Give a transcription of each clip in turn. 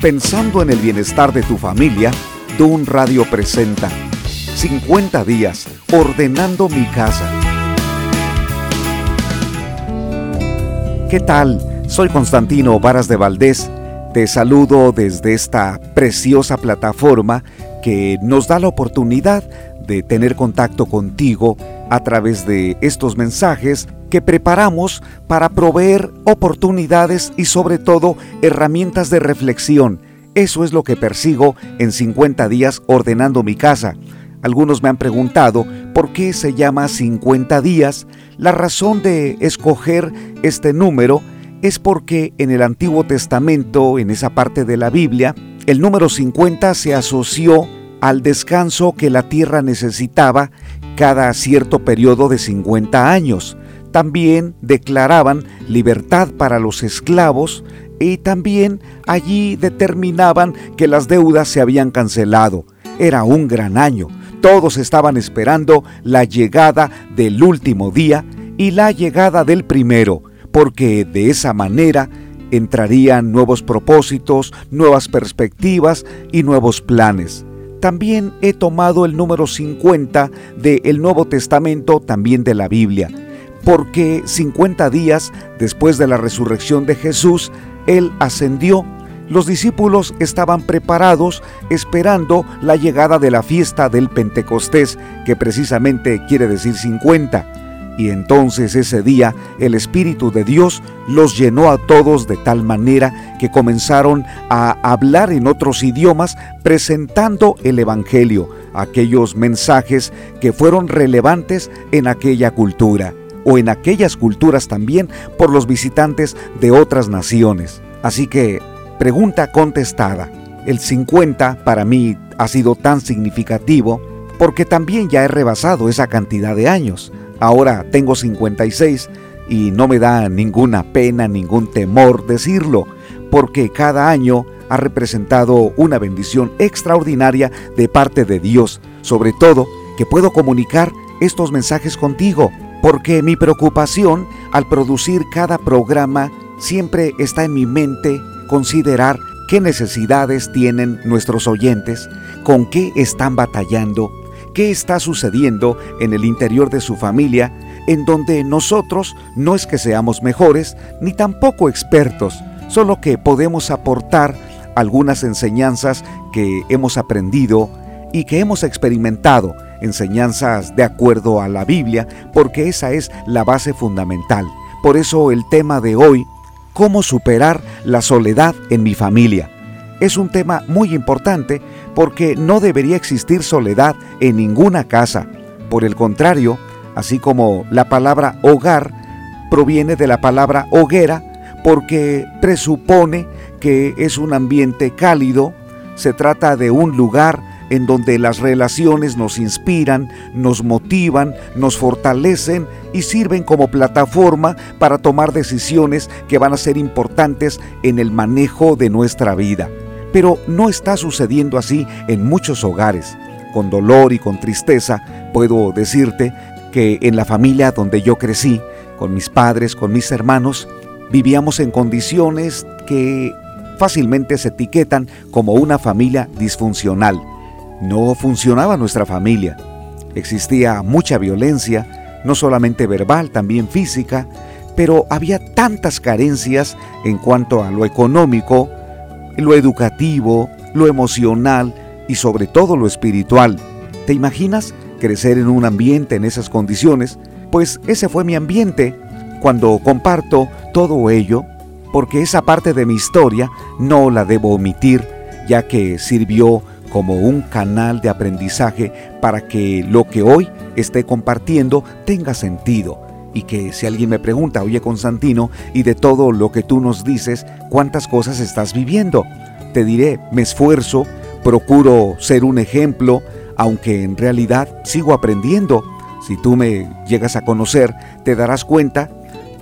Pensando en el bienestar de tu familia, Dun Radio presenta 50 días ordenando mi casa. ¿Qué tal? Soy Constantino Varas de Valdés. Te saludo desde esta preciosa plataforma que nos da la oportunidad de tener contacto contigo a través de estos mensajes que preparamos para proveer oportunidades y sobre todo herramientas de reflexión. Eso es lo que persigo en 50 días ordenando mi casa. Algunos me han preguntado por qué se llama 50 días. La razón de escoger este número es porque en el Antiguo Testamento, en esa parte de la Biblia, el número 50 se asoció al descanso que la tierra necesitaba cada cierto periodo de 50 años. También declaraban libertad para los esclavos y también allí determinaban que las deudas se habían cancelado. Era un gran año. Todos estaban esperando la llegada del último día y la llegada del primero, porque de esa manera entrarían nuevos propósitos, nuevas perspectivas y nuevos planes. También he tomado el número 50 del Nuevo Testamento, también de la Biblia porque 50 días después de la resurrección de Jesús, Él ascendió. Los discípulos estaban preparados esperando la llegada de la fiesta del Pentecostés, que precisamente quiere decir 50. Y entonces ese día el Espíritu de Dios los llenó a todos de tal manera que comenzaron a hablar en otros idiomas presentando el Evangelio, aquellos mensajes que fueron relevantes en aquella cultura o en aquellas culturas también por los visitantes de otras naciones. Así que, pregunta contestada. El 50 para mí ha sido tan significativo porque también ya he rebasado esa cantidad de años. Ahora tengo 56 y no me da ninguna pena, ningún temor decirlo, porque cada año ha representado una bendición extraordinaria de parte de Dios, sobre todo que puedo comunicar estos mensajes contigo porque mi preocupación al producir cada programa siempre está en mi mente considerar qué necesidades tienen nuestros oyentes, con qué están batallando, qué está sucediendo en el interior de su familia, en donde nosotros no es que seamos mejores ni tampoco expertos, solo que podemos aportar algunas enseñanzas que hemos aprendido y que hemos experimentado enseñanzas de acuerdo a la Biblia, porque esa es la base fundamental. Por eso el tema de hoy, cómo superar la soledad en mi familia. Es un tema muy importante porque no debería existir soledad en ninguna casa. Por el contrario, así como la palabra hogar proviene de la palabra hoguera, porque presupone que es un ambiente cálido, se trata de un lugar en donde las relaciones nos inspiran, nos motivan, nos fortalecen y sirven como plataforma para tomar decisiones que van a ser importantes en el manejo de nuestra vida. Pero no está sucediendo así en muchos hogares. Con dolor y con tristeza puedo decirte que en la familia donde yo crecí, con mis padres, con mis hermanos, vivíamos en condiciones que fácilmente se etiquetan como una familia disfuncional no funcionaba nuestra familia. Existía mucha violencia, no solamente verbal, también física, pero había tantas carencias en cuanto a lo económico, lo educativo, lo emocional y sobre todo lo espiritual. ¿Te imaginas crecer en un ambiente en esas condiciones? Pues ese fue mi ambiente cuando comparto todo ello, porque esa parte de mi historia no la debo omitir, ya que sirvió como un canal de aprendizaje para que lo que hoy esté compartiendo tenga sentido y que si alguien me pregunta, oye Constantino, y de todo lo que tú nos dices, ¿cuántas cosas estás viviendo? Te diré, me esfuerzo, procuro ser un ejemplo, aunque en realidad sigo aprendiendo. Si tú me llegas a conocer, te darás cuenta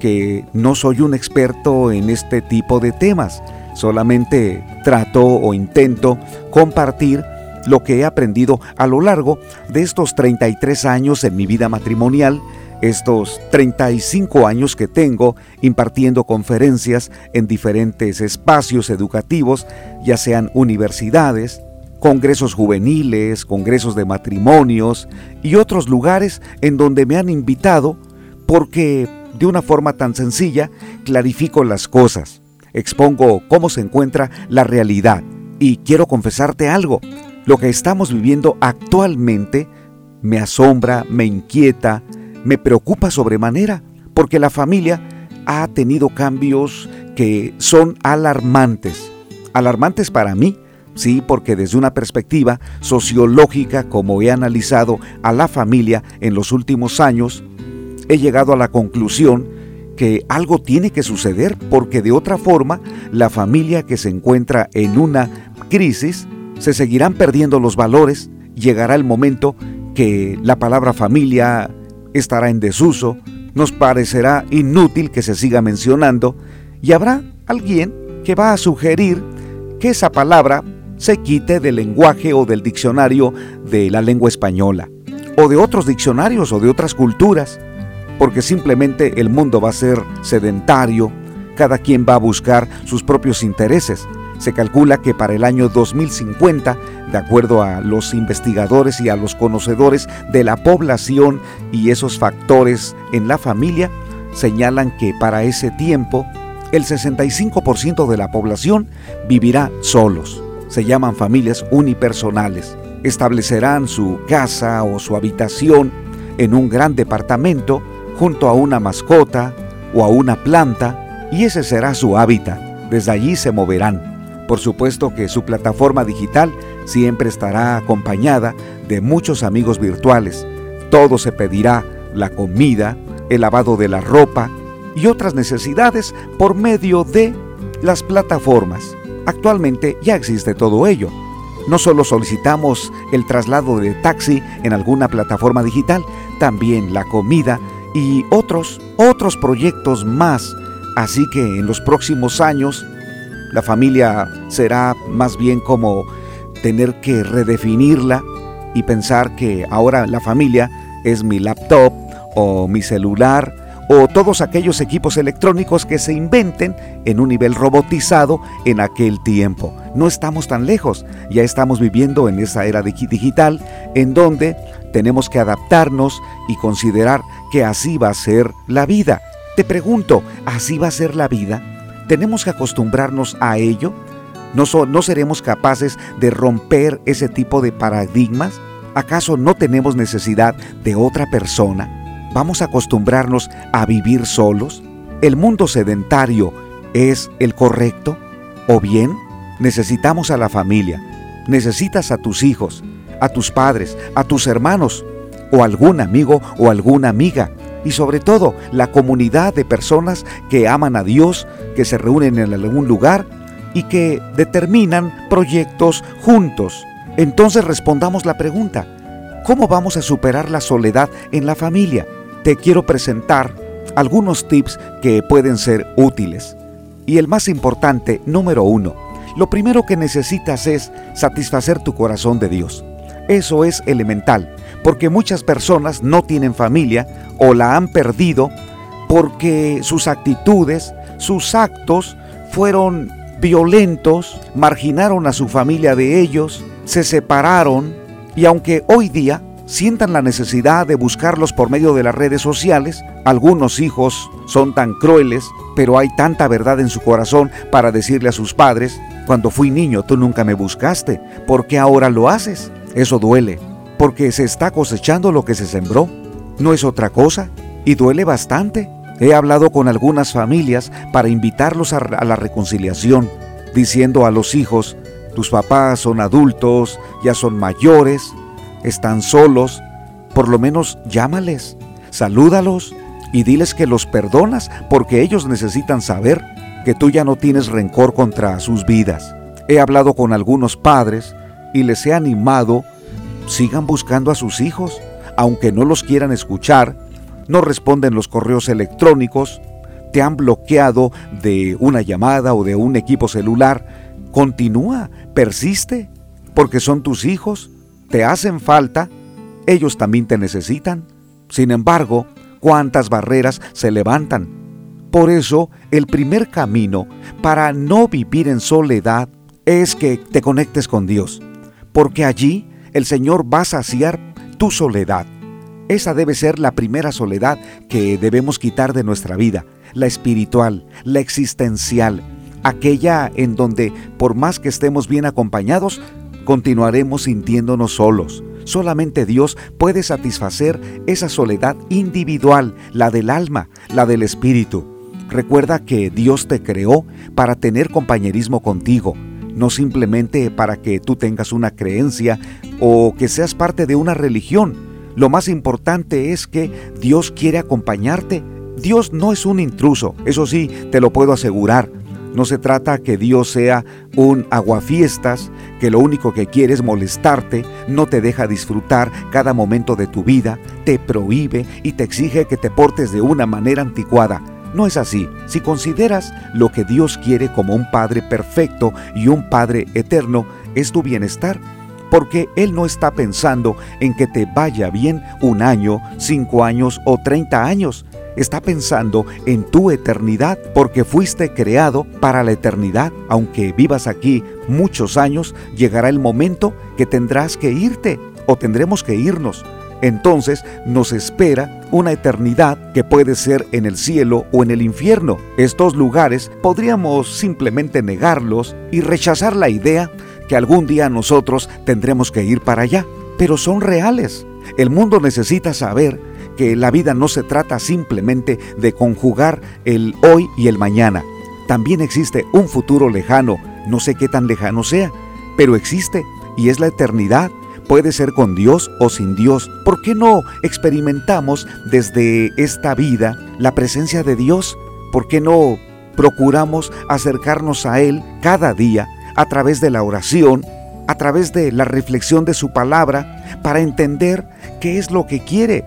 que no soy un experto en este tipo de temas Solamente trato o intento compartir lo que he aprendido a lo largo de estos 33 años en mi vida matrimonial, estos 35 años que tengo impartiendo conferencias en diferentes espacios educativos, ya sean universidades, congresos juveniles, congresos de matrimonios y otros lugares en donde me han invitado porque de una forma tan sencilla clarifico las cosas, expongo cómo se encuentra la realidad y quiero confesarte algo, lo que estamos viviendo actualmente me asombra, me inquieta, me preocupa sobremanera, porque la familia ha tenido cambios que son alarmantes. Alarmantes para mí, sí, porque desde una perspectiva sociológica, como he analizado a la familia en los últimos años, he llegado a la conclusión que algo tiene que suceder porque de otra forma la familia que se encuentra en una crisis se seguirán perdiendo los valores, llegará el momento que la palabra familia estará en desuso, nos parecerá inútil que se siga mencionando y habrá alguien que va a sugerir que esa palabra se quite del lenguaje o del diccionario de la lengua española, o de otros diccionarios o de otras culturas, porque simplemente el mundo va a ser sedentario, cada quien va a buscar sus propios intereses se calcula que para el año 2050, de acuerdo a los investigadores y a los conocedores de la población y esos factores en la familia, señalan que para ese tiempo el 65% de la población vivirá solos. Se llaman familias unipersonales. Establecerán su casa o su habitación en un gran departamento junto a una mascota o a una planta y ese será su hábitat. Desde allí se moverán. Por supuesto que su plataforma digital siempre estará acompañada de muchos amigos virtuales. Todo se pedirá, la comida, el lavado de la ropa y otras necesidades por medio de las plataformas. Actualmente ya existe todo ello. No solo solicitamos el traslado de taxi en alguna plataforma digital, también la comida y otros, otros proyectos más. Así que en los próximos años la familia será más bien como tener que redefinirla y pensar que ahora la familia es mi laptop o mi celular o todos aquellos equipos electrónicos que se inventen en un nivel robotizado en aquel tiempo. No estamos tan lejos, ya estamos viviendo en esa era digital en donde tenemos que adaptarnos y considerar que así va a ser la vida. Te pregunto, ¿así va a ser la vida? ¿Tenemos que acostumbrarnos a ello? ¿No, ¿No seremos capaces de romper ese tipo de paradigmas? ¿Acaso no tenemos necesidad de otra persona? ¿Vamos a acostumbrarnos a vivir solos? ¿El mundo sedentario es el correcto? ¿O bien necesitamos a la familia? ¿Necesitas a tus hijos, a tus padres, a tus hermanos, o algún amigo o alguna amiga y sobre todo la comunidad de personas que aman a Dios, que se reúnen en algún lugar y que determinan proyectos juntos. Entonces respondamos la pregunta, ¿cómo vamos a superar la soledad en la familia? Te quiero presentar algunos tips que pueden ser útiles. Y el más importante, número uno, lo primero que necesitas es satisfacer tu corazón de Dios. Eso es elemental porque muchas personas no tienen familia o la han perdido porque sus actitudes, sus actos fueron violentos, marginaron a su familia de ellos, se separaron y aunque hoy día sientan la necesidad de buscarlos por medio de las redes sociales, algunos hijos son tan crueles, pero hay tanta verdad en su corazón para decirle a sus padres, cuando fui niño tú nunca me buscaste, ¿por qué ahora lo haces? Eso duele, porque se está cosechando lo que se sembró. No es otra cosa y duele bastante. He hablado con algunas familias para invitarlos a, la reconciliación, diciendo a los hijos, tus papás son adultos, ya son mayores, están solos, por lo menos llámales, salúdalos y diles que los perdonas porque ellos necesitan saber que tú ya no tienes rencor contra sus vidas. He hablado con algunos padres y les he animado sigan buscando a sus hijos, aunque no los quieran escuchar, no responden los correos electrónicos, te han bloqueado de una llamada o de un equipo celular, continúa, persiste, porque son tus hijos, te hacen falta, ellos también te necesitan. Sin embargo, cuántas barreras se levantan. Por eso, el primer camino para no vivir en soledad es que te conectes con Dios, porque allí el Señor va a saciar tu soledad. Esa debe ser la primera soledad que debemos quitar de nuestra vida, la espiritual, la existencial, aquella en donde por más que estemos bien acompañados, continuaremos sintiéndonos solos. Solamente Dios puede satisfacer esa soledad individual, la del alma, la del espíritu. Recuerda que Dios te creó para tener compañerismo contigo, no simplemente para que tú tengas una creencia o que seas parte de una religión. Lo más importante es que Dios quiere acompañarte. Dios no es un intruso, eso sí, te lo puedo asegurar. No se trata que Dios sea un aguafiestas, que lo único que quiere es molestarte, no te deja disfrutar cada momento de tu vida, te prohíbe y te exige que te portes de una manera anticuada. No es así. Si consideras lo que Dios quiere como un Padre perfecto y un Padre eterno, es tu bienestar. Porque Él no está pensando en que te vaya bien un año, cinco años o treinta años está pensando en tu eternidad porque fuiste creado para la eternidad. Aunque vivas aquí muchos años, llegará el momento que tendrás que irte o tendremos que irnos. Entonces nos espera una eternidad que puede ser en el cielo o en el infierno. Estos lugares podríamos simplemente negarlos y rechazar la idea que algún día nosotros tendremos que ir para allá, pero son reales. El mundo necesita saber que la vida no se trata simplemente de conjugar el hoy y el mañana. También existe un futuro lejano, no sé qué tan lejano sea, pero existe y es la eternidad. Puede ser con Dios o sin Dios. ¿Por qué no experimentamos desde esta vida la presencia de Dios? ¿Por qué no procuramos acercarnos a Él cada día a través de la oración, a través de la reflexión de su palabra, para entender qué es lo que quiere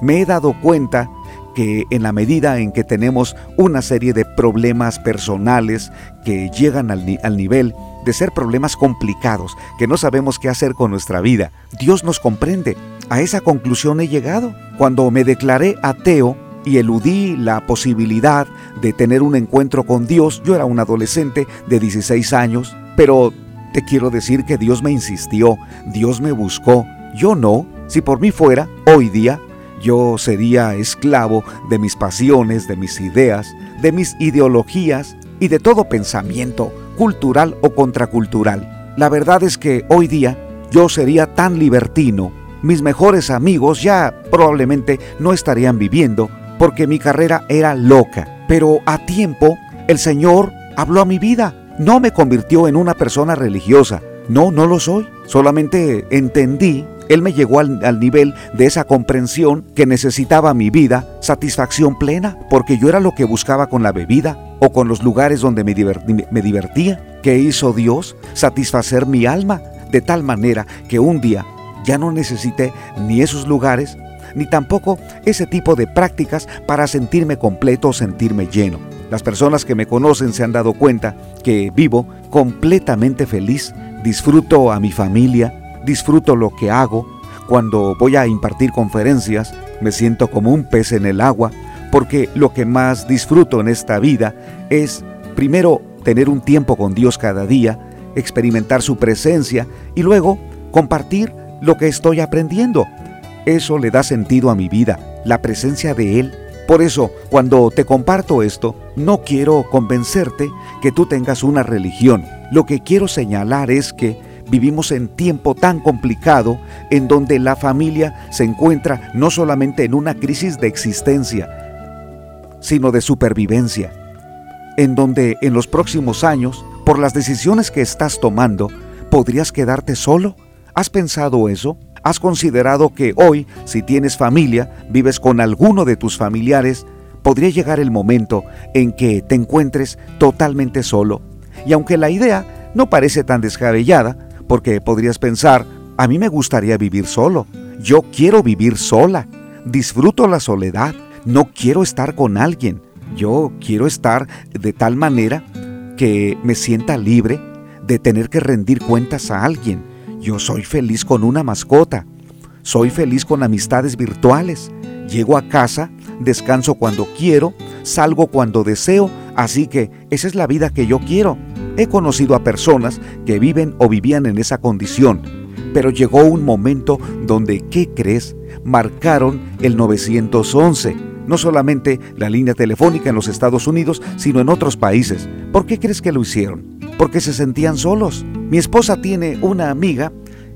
me he dado cuenta que en la medida en que tenemos una serie de problemas personales que llegan al, nivel de ser problemas complicados, que no sabemos qué hacer con nuestra vida, Dios nos comprende. A esa conclusión he llegado. Cuando me declaré ateo y eludí la posibilidad de tener un encuentro con Dios, yo era un adolescente de 16 años, pero te quiero decir que Dios me insistió, Dios me buscó, yo no. Si por mí fuera, hoy día yo sería esclavo de mis pasiones, de mis ideas, de mis ideologías y de todo pensamiento, cultural o contracultural. La verdad es que hoy día yo sería tan libertino, mis mejores amigos ya probablemente no estarían viviendo porque mi carrera era loca. Pero a tiempo el Señor habló a mi vida, no me convirtió en una persona religiosa. No, no lo soy. Solamente entendí él me llegó al, nivel de esa comprensión que necesitaba mi vida, satisfacción plena, porque yo era lo que buscaba con la bebida o con los lugares donde me, me divertía. ¿Qué hizo Dios? Satisfacer mi alma de tal manera que un día ya no necesité ni esos lugares, ni tampoco ese tipo de prácticas para sentirme completo o sentirme lleno. Las personas que me conocen se han dado cuenta que vivo completamente feliz, disfruto a mi familia, disfruto lo que hago. Cuando voy a impartir conferencias, me siento como un pez en el agua, porque lo que más disfruto en esta vida es, primero, tener un tiempo con Dios cada día, experimentar su presencia y luego compartir lo que estoy aprendiendo. Eso le da sentido a mi vida, la presencia de Él. Por eso, cuando te comparto esto, no quiero convencerte que tú tengas una religión. Lo que quiero señalar es que Vivimos en tiempo tan complicado en donde la familia se encuentra no solamente en una crisis de existencia, sino de supervivencia, en donde en los próximos años, por las decisiones que estás tomando, podrías quedarte solo. ¿Has pensado eso? ¿Has considerado que hoy, si tienes familia, vives con alguno de tus familiares, podría llegar el momento en que te encuentres totalmente solo? Y aunque la idea no parece tan descabellada, porque podrías pensar, a mí me gustaría vivir solo, yo quiero vivir sola, disfruto la soledad, no quiero estar con alguien, yo quiero estar de tal manera que me sienta libre de tener que rendir cuentas a alguien. Yo soy feliz con una mascota, soy feliz con amistades virtuales. Llego a casa, descanso cuando quiero, salgo cuando deseo, así que esa es la vida que yo quiero. He conocido a personas que viven o vivían en esa condición, pero llegó un momento donde, ¿qué crees? Marcaron el 911. No solamente la línea telefónica en los Estados Unidos, sino en otros países. ¿Por qué crees que lo hicieron? Porque se sentían solos. Mi esposa tiene una amiga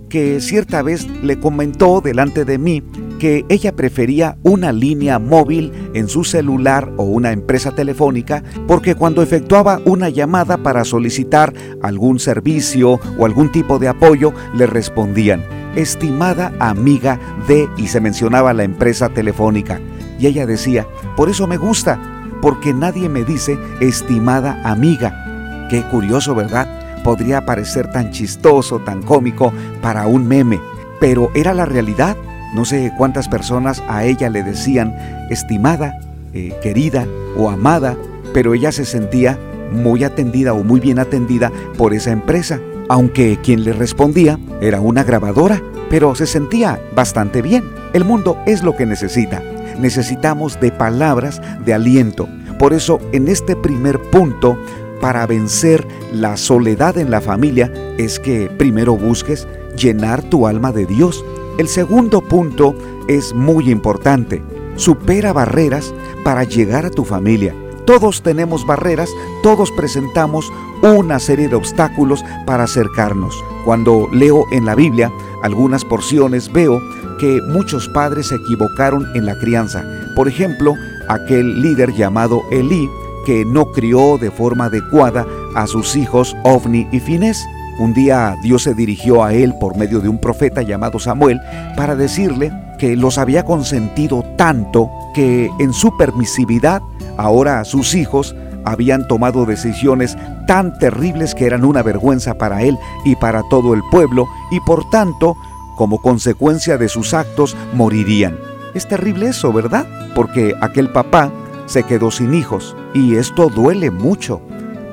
que cierta vez le comentó delante de mí que ella prefería una línea móvil en su celular o una empresa telefónica porque cuando efectuaba una llamada para solicitar algún servicio o algún tipo de apoyo le respondían, estimada amiga de y se mencionaba la empresa telefónica. Y ella decía, por eso me gusta, porque nadie me dice estimada amiga. Qué curioso, ¿verdad? Podría parecer tan chistoso, tan cómico para un meme, pero era la realidad. No sé cuántas personas a ella le decían estimada, eh, querida o amada, pero ella se sentía muy atendida o muy bien atendida por esa empresa, aunque quien le respondía era una grabadora, pero se sentía bastante bien. El mundo es lo que necesita. Necesitamos de palabras de aliento. Por eso en este primer punto, para vencer la soledad en la familia, es que primero busques llenar tu alma de Dios el segundo punto es muy importante. Supera barreras para llegar a tu familia. Todos tenemos barreras, todos presentamos una serie de obstáculos para acercarnos. Cuando leo en la Biblia algunas porciones veo que muchos padres se equivocaron en la crianza. Por ejemplo, aquel líder llamado Elí que no crió de forma adecuada a sus hijos Ovni y Finés. Un día Dios se dirigió a él por medio de un profeta llamado Samuel para decirle que los había consentido tanto que en su permisividad ahora sus hijos habían tomado decisiones tan terribles que eran una vergüenza para él y para todo el pueblo y por tanto, como consecuencia de sus actos, morirían. Es terrible eso, ¿verdad? Porque aquel papá se quedó sin hijos y esto duele mucho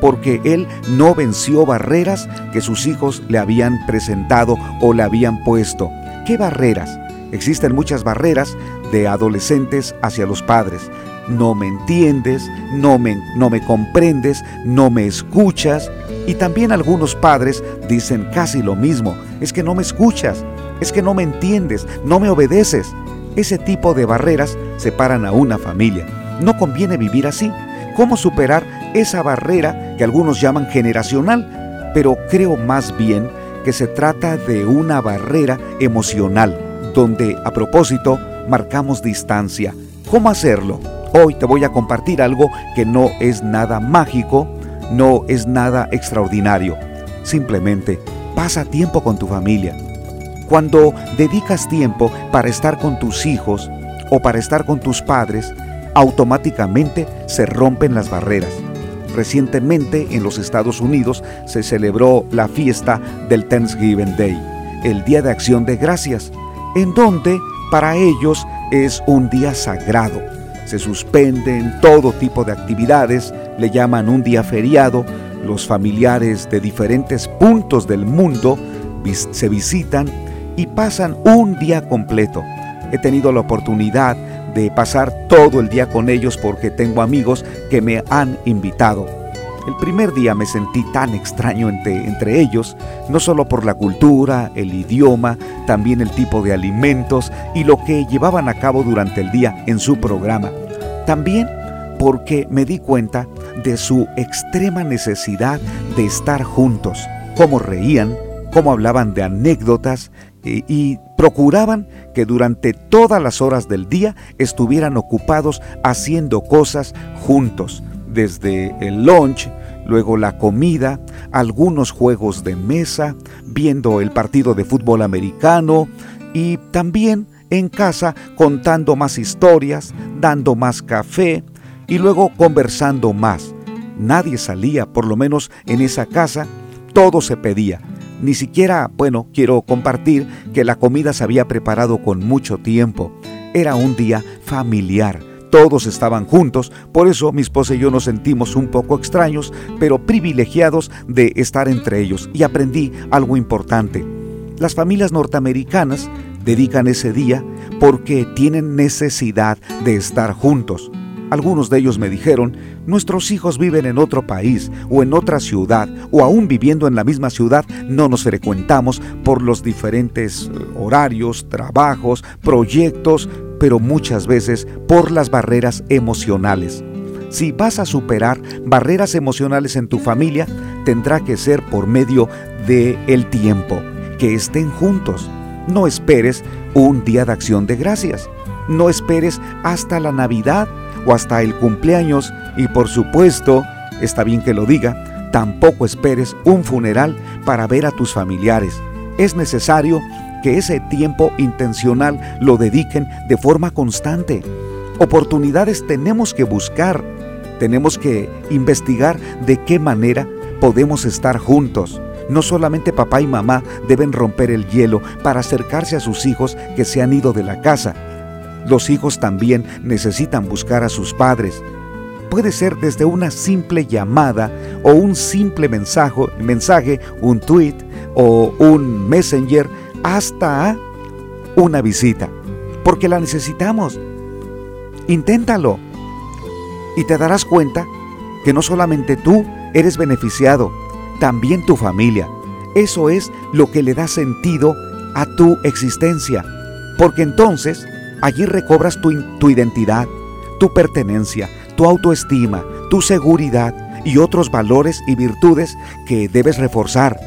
porque él no venció barreras que sus hijos le habían presentado o le habían puesto. ¿Qué barreras? Existen muchas barreras de adolescentes hacia los padres. No me entiendes, no me, no me comprendes, no me escuchas. Y también algunos padres dicen casi lo mismo. Es que no me escuchas, es que no me entiendes, no me obedeces. Ese tipo de barreras separan a una familia. No conviene vivir así. ¿Cómo superar esa barrera que algunos llaman generacional? Pero creo más bien que se trata de una barrera emocional, donde a propósito marcamos distancia. ¿Cómo hacerlo? Hoy te voy a compartir algo que no es nada mágico, no es nada extraordinario. Simplemente pasa tiempo con tu familia. Cuando dedicas tiempo para estar con tus hijos o para estar con tus padres, automáticamente se rompen las barreras. Recientemente en los Estados Unidos se celebró la fiesta del Thanksgiving Day, el Día de Acción de Gracias, en donde para ellos es un día sagrado. Se suspenden todo tipo de actividades, le llaman un día feriado, los familiares de diferentes puntos del mundo se visitan y pasan un día completo. He tenido la oportunidad de pasar todo el día con ellos porque tengo amigos que me han invitado. El primer día me sentí tan extraño entre, entre, ellos, no solo por la cultura, el idioma, también el tipo de alimentos y lo que llevaban a cabo durante el día en su programa. También porque me di cuenta de su extrema necesidad de estar juntos, cómo reían, cómo hablaban de anécdotas y, procuraban que durante todas las horas del día estuvieran ocupados haciendo cosas juntos, desde el lunch, luego la comida, algunos juegos de mesa, viendo el partido de fútbol americano y también en casa contando más historias, dando más café y luego conversando más. Nadie salía, por lo menos en esa casa, todo se pedía ni siquiera, bueno, quiero compartir que la comida se había preparado con mucho tiempo. Era un día familiar. Todos estaban juntos, por eso mi esposa y yo nos sentimos un poco extraños, pero privilegiados de estar entre ellos. Y aprendí algo importante. Las familias norteamericanas dedican ese día porque tienen necesidad de estar juntos. Algunos de ellos me dijeron, nuestros hijos viven en otro país o en otra ciudad o aún viviendo en la misma ciudad no nos frecuentamos por los diferentes eh, horarios, trabajos, proyectos, pero muchas veces por las barreras emocionales. Si vas a superar barreras emocionales en tu familia, tendrá que ser por medio de el tiempo, que estén juntos. No esperes un día de acción de gracias. No esperes hasta la Navidad o hasta el cumpleaños y por supuesto, está bien que lo diga, tampoco esperes un funeral para ver a tus familiares. Es necesario que ese tiempo intencional lo dediquen de forma constante. Oportunidades tenemos que buscar, tenemos que investigar de qué manera podemos estar juntos. No solamente papá y mamá deben romper el hielo para acercarse a sus hijos que se han ido de la casa, los hijos también necesitan buscar a sus padres. Puede ser desde una simple llamada o un simple mensaje, un tweet o un messenger hasta una visita, porque la necesitamos. Inténtalo y te darás cuenta que no solamente tú eres beneficiado, también tu familia. Eso es lo que le da sentido a tu existencia, porque entonces Allí recobras tu, tu identidad, tu pertenencia, tu autoestima, tu seguridad y otros valores y virtudes que debes reforzar.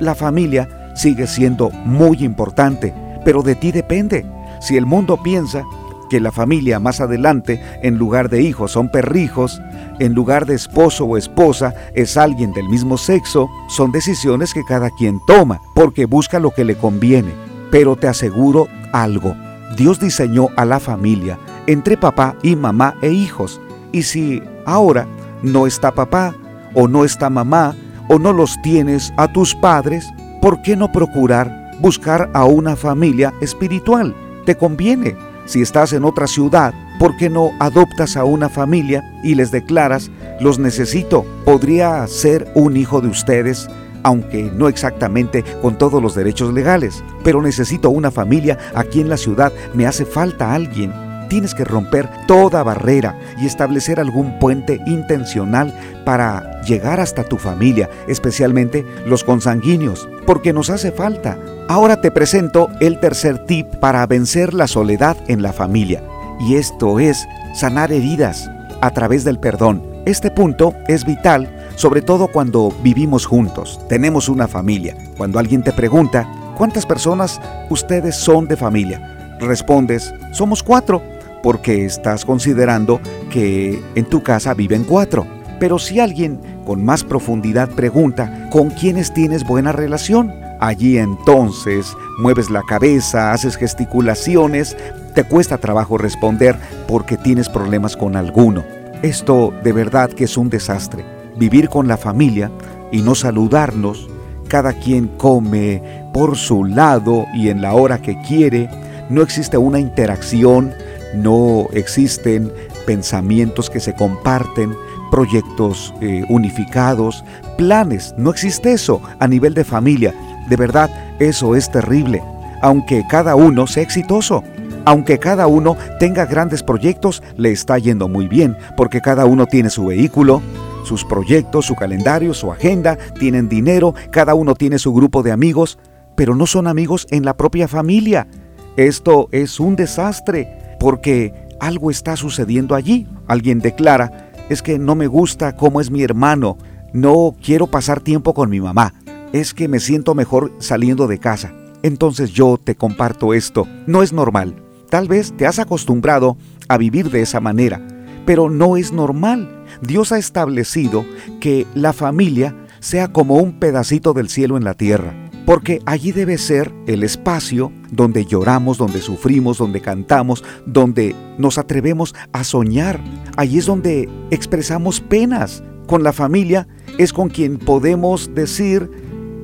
La familia sigue siendo muy importante, pero de ti depende. Si el mundo piensa que la familia más adelante, en lugar de hijos, son perrijos, en lugar de esposo o esposa, es alguien del mismo sexo, son decisiones que cada quien toma, porque busca lo que le conviene. Pero te aseguro algo, Dios diseñó a la familia entre papá y mamá e hijos. Y si ahora no está papá o no está mamá o no los tienes a tus padres, ¿por qué no procurar buscar a una familia espiritual? Te conviene. Si estás en otra ciudad, ¿por qué no adoptas a una familia y les declaras, los necesito? Podría ser un hijo de ustedes aunque no exactamente con todos los derechos legales. Pero necesito una familia aquí en la ciudad, me hace falta alguien. Tienes que romper toda barrera y establecer algún puente intencional para llegar hasta tu familia, especialmente los consanguíneos, porque nos hace falta. Ahora te presento el tercer tip para vencer la soledad en la familia, y esto es sanar heridas a través del perdón. Este punto es vital sobre todo cuando vivimos juntos, tenemos una familia. Cuando alguien te pregunta, ¿cuántas personas ustedes son de familia? Respondes, somos cuatro, porque estás considerando que en tu casa viven cuatro. Pero si alguien con más profundidad pregunta, ¿con quiénes tienes buena relación? Allí entonces mueves la cabeza, haces gesticulaciones, te cuesta trabajo responder porque tienes problemas con alguno. Esto de verdad que es un desastre vivir con la familia y no saludarnos, cada quien come por su lado y en la hora que quiere, no existe una interacción, no existen pensamientos que se comparten, proyectos eh, unificados, planes, no existe eso a nivel de familia. De verdad, eso es terrible, aunque cada uno sea exitoso. Aunque cada uno tenga grandes proyectos, le está yendo muy bien, porque cada uno tiene su vehículo, sus proyectos, su calendario, su agenda, tienen dinero, cada uno tiene su grupo de amigos, pero no son amigos en la propia familia. Esto es un desastre porque algo está sucediendo allí. Alguien declara, es que no me gusta cómo es mi hermano, no quiero pasar tiempo con mi mamá, es que me siento mejor saliendo de casa. Entonces yo te comparto esto, no es normal. Tal vez te has acostumbrado a vivir de esa manera, pero no es normal. Dios ha establecido que la familia sea como un pedacito del cielo en la tierra, porque allí debe ser el espacio donde lloramos, donde sufrimos, donde cantamos, donde nos atrevemos a soñar. Allí es donde expresamos penas. Con la familia es con quien podemos decir,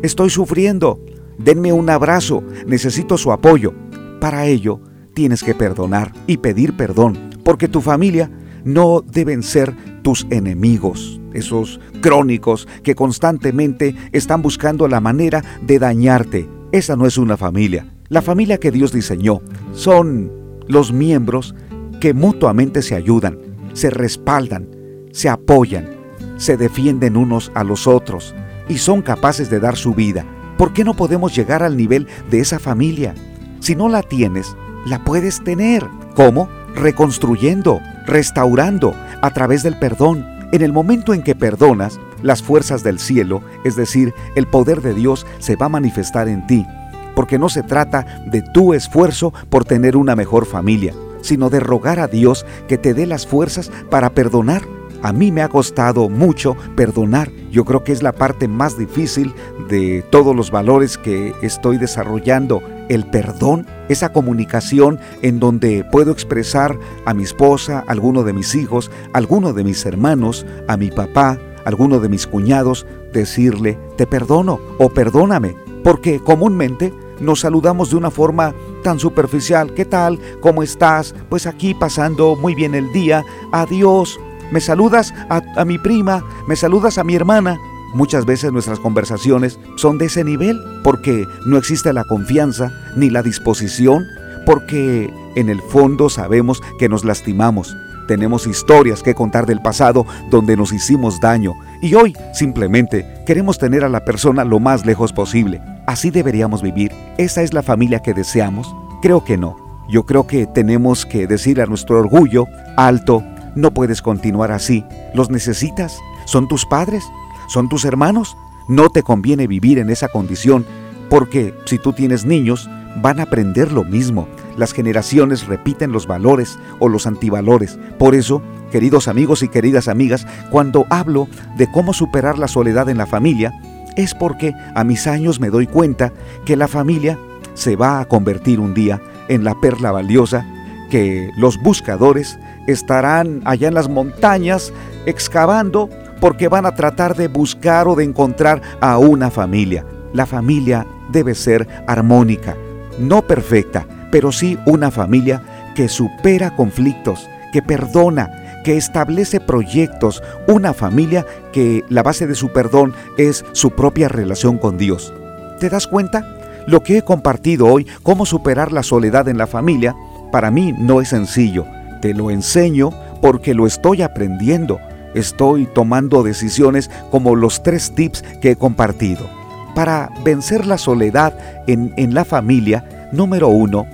estoy sufriendo, denme un abrazo, necesito su apoyo. Para ello, tienes que perdonar y pedir perdón, porque tu familia no deben ser tus enemigos, esos crónicos que constantemente están buscando la manera de dañarte. Esa no es una familia. La familia que Dios diseñó son los miembros que mutuamente se ayudan, se respaldan, se apoyan, se defienden unos a los otros y son capaces de dar su vida. ¿Por qué no podemos llegar al nivel de esa familia? Si no la tienes, la puedes tener. ¿Cómo? Reconstruyendo, restaurando, a través del perdón. En el momento en que perdonas, las fuerzas del cielo, es decir, el poder de Dios, se va a manifestar en ti. Porque no se trata de tu esfuerzo por tener una mejor familia, sino de rogar a Dios que te dé las fuerzas para perdonar a mí me ha costado mucho perdonar. Yo creo que es la parte más difícil de todos los valores que estoy desarrollando. El perdón, esa comunicación en donde puedo expresar a mi esposa, a alguno de mis hijos, a alguno de mis hermanos, a mi papá, a alguno de mis cuñados, decirle, te perdono o perdóname. Porque comúnmente nos saludamos de una forma tan superficial. ¿Qué tal? ¿Cómo estás? Pues aquí pasando muy bien el día. Adiós me saludas a, mi prima, me saludas a mi hermana. Muchas veces nuestras conversaciones son de ese nivel porque no existe la confianza ni la disposición, porque en el fondo sabemos que nos lastimamos. Tenemos historias que contar del pasado donde nos hicimos daño y hoy simplemente queremos tener a la persona lo más lejos posible. ¿Así deberíamos vivir? ¿Esa es la familia que deseamos? Creo que no. Yo creo que tenemos que decir a nuestro orgullo, alto, no puedes continuar así. ¿Los necesitas? ¿Son tus padres? ¿Son tus hermanos? No te conviene vivir en esa condición, porque si tú tienes niños, van a aprender lo mismo. Las generaciones repiten los valores o los antivalores. Por eso, queridos amigos y queridas amigas, cuando hablo de cómo superar la soledad en la familia, es porque a mis años me doy cuenta que la familia se va a convertir un día en la perla valiosa que los buscadores estarán allá en las montañas excavando porque van a tratar de buscar o de encontrar a una familia. La familia debe ser armónica, no perfecta, pero sí una familia que supera conflictos, que perdona, que establece proyectos, una familia que la base de su perdón es su propia relación con Dios. ¿Te das cuenta? Lo que he compartido hoy, cómo superar la soledad en la familia, para mí no es sencillo, te lo enseño porque lo estoy aprendiendo. Estoy tomando decisiones como los tres tips que he compartido. Para vencer la soledad en, en la familia, número uno,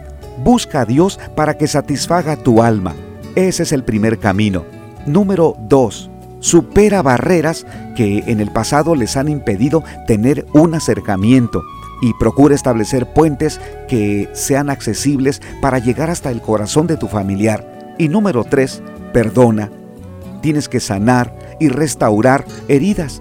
busca a Dios para que satisfaga tu alma. Ese es el primer camino. Número dos, supera barreras que en el pasado les han impedido tener un acercamiento y procura establecer puentes que sean accesibles para llegar hasta el corazón de tu familiar. Y número tres, perdona. Tienes que sanar y restaurar heridas.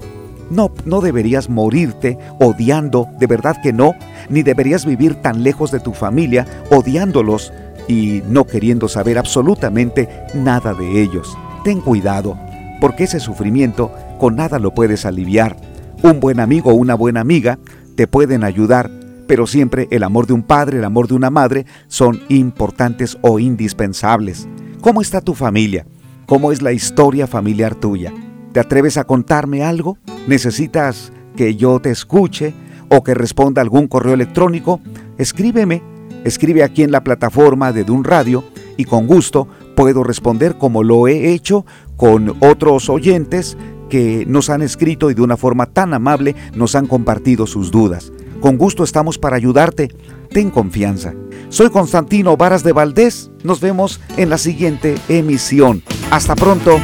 No, no deberías morirte odiando, de verdad que no, ni deberías vivir tan lejos de tu familia odiándolos y no queriendo saber absolutamente nada de ellos. Ten cuidado, porque ese sufrimiento con nada lo puedes aliviar. Un buen amigo o una buena amiga te pueden ayudar, pero siempre el amor de un padre, el amor de una madre son importantes o indispensables. ¿Cómo está tu familia? ¿Cómo es la historia familiar tuya? ¿Te atreves a contarme algo? ¿Necesitas que yo te escuche o que responda algún correo electrónico? Escríbeme, escribe aquí en la plataforma de Dun Radio y con gusto puedo responder como lo he hecho con otros oyentes que nos han escrito y de una forma tan amable nos han compartido sus dudas. Con gusto estamos para ayudarte. Ten confianza. Soy Constantino Varas de Valdés. Nos vemos en la siguiente emisión. Hasta pronto.